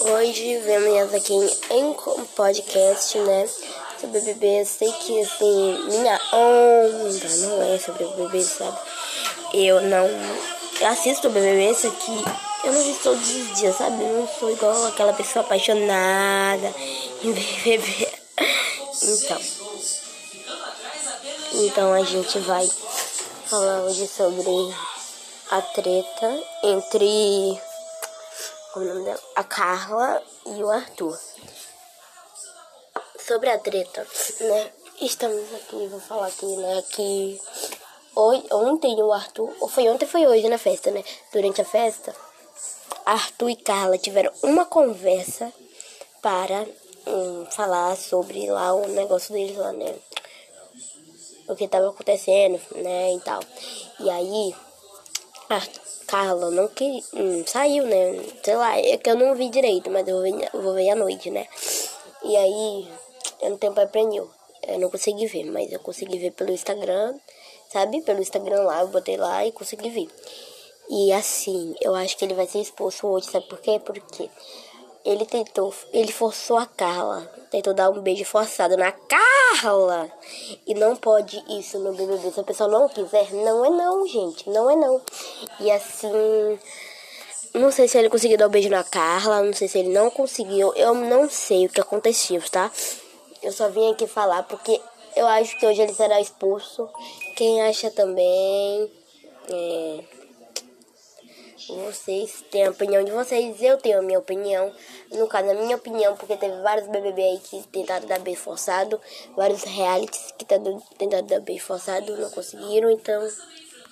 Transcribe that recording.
Hoje vemos aqui em um podcast, né? Sobre o bebê. Eu sei que, assim, minha onda não é sobre o bebê, sabe? Eu não assisto o bebê, esse aqui. Eu não assisto todos os dias, sabe? Eu não sou igual aquela pessoa apaixonada em bebê. Então. Então a gente vai falar hoje sobre a treta entre o nome dela? A Carla e o Arthur. Sobre a treta, né? Estamos aqui, vou falar aqui, né? Que ontem o Arthur, ou foi ontem foi hoje na festa, né? Durante a festa, Arthur e Carla tiveram uma conversa para hum, falar sobre lá o negócio deles lá, né? O que estava acontecendo, né? E tal. E aí, Arthur, Carla não que hum, saiu, né? Sei lá, é que eu não vi direito, mas eu vou ver, vou ver à noite, né? E aí, eu não tenho pai pra Eu não consegui ver, mas eu consegui ver pelo Instagram, sabe? Pelo Instagram lá, eu botei lá e consegui ver. E assim, eu acho que ele vai ser expulso hoje, sabe por quê? Porque ele tentou, ele forçou a Carla, tentou dar um beijo forçado na Carla. E não pode isso no BBB. Se a pessoa não quiser, não é não, gente, não é não. E assim, não sei se ele conseguiu dar um beijo na Carla, não sei se ele não conseguiu, eu não sei o que aconteceu, tá? Eu só vim aqui falar porque eu acho que hoje ele será expulso. Quem acha também, é vocês têm a opinião de vocês, eu tenho a minha opinião. No caso, a minha opinião, porque teve vários BBB aí que tentaram dar beijo forçado, vários realities que tentaram dar beijo forçado, não conseguiram, então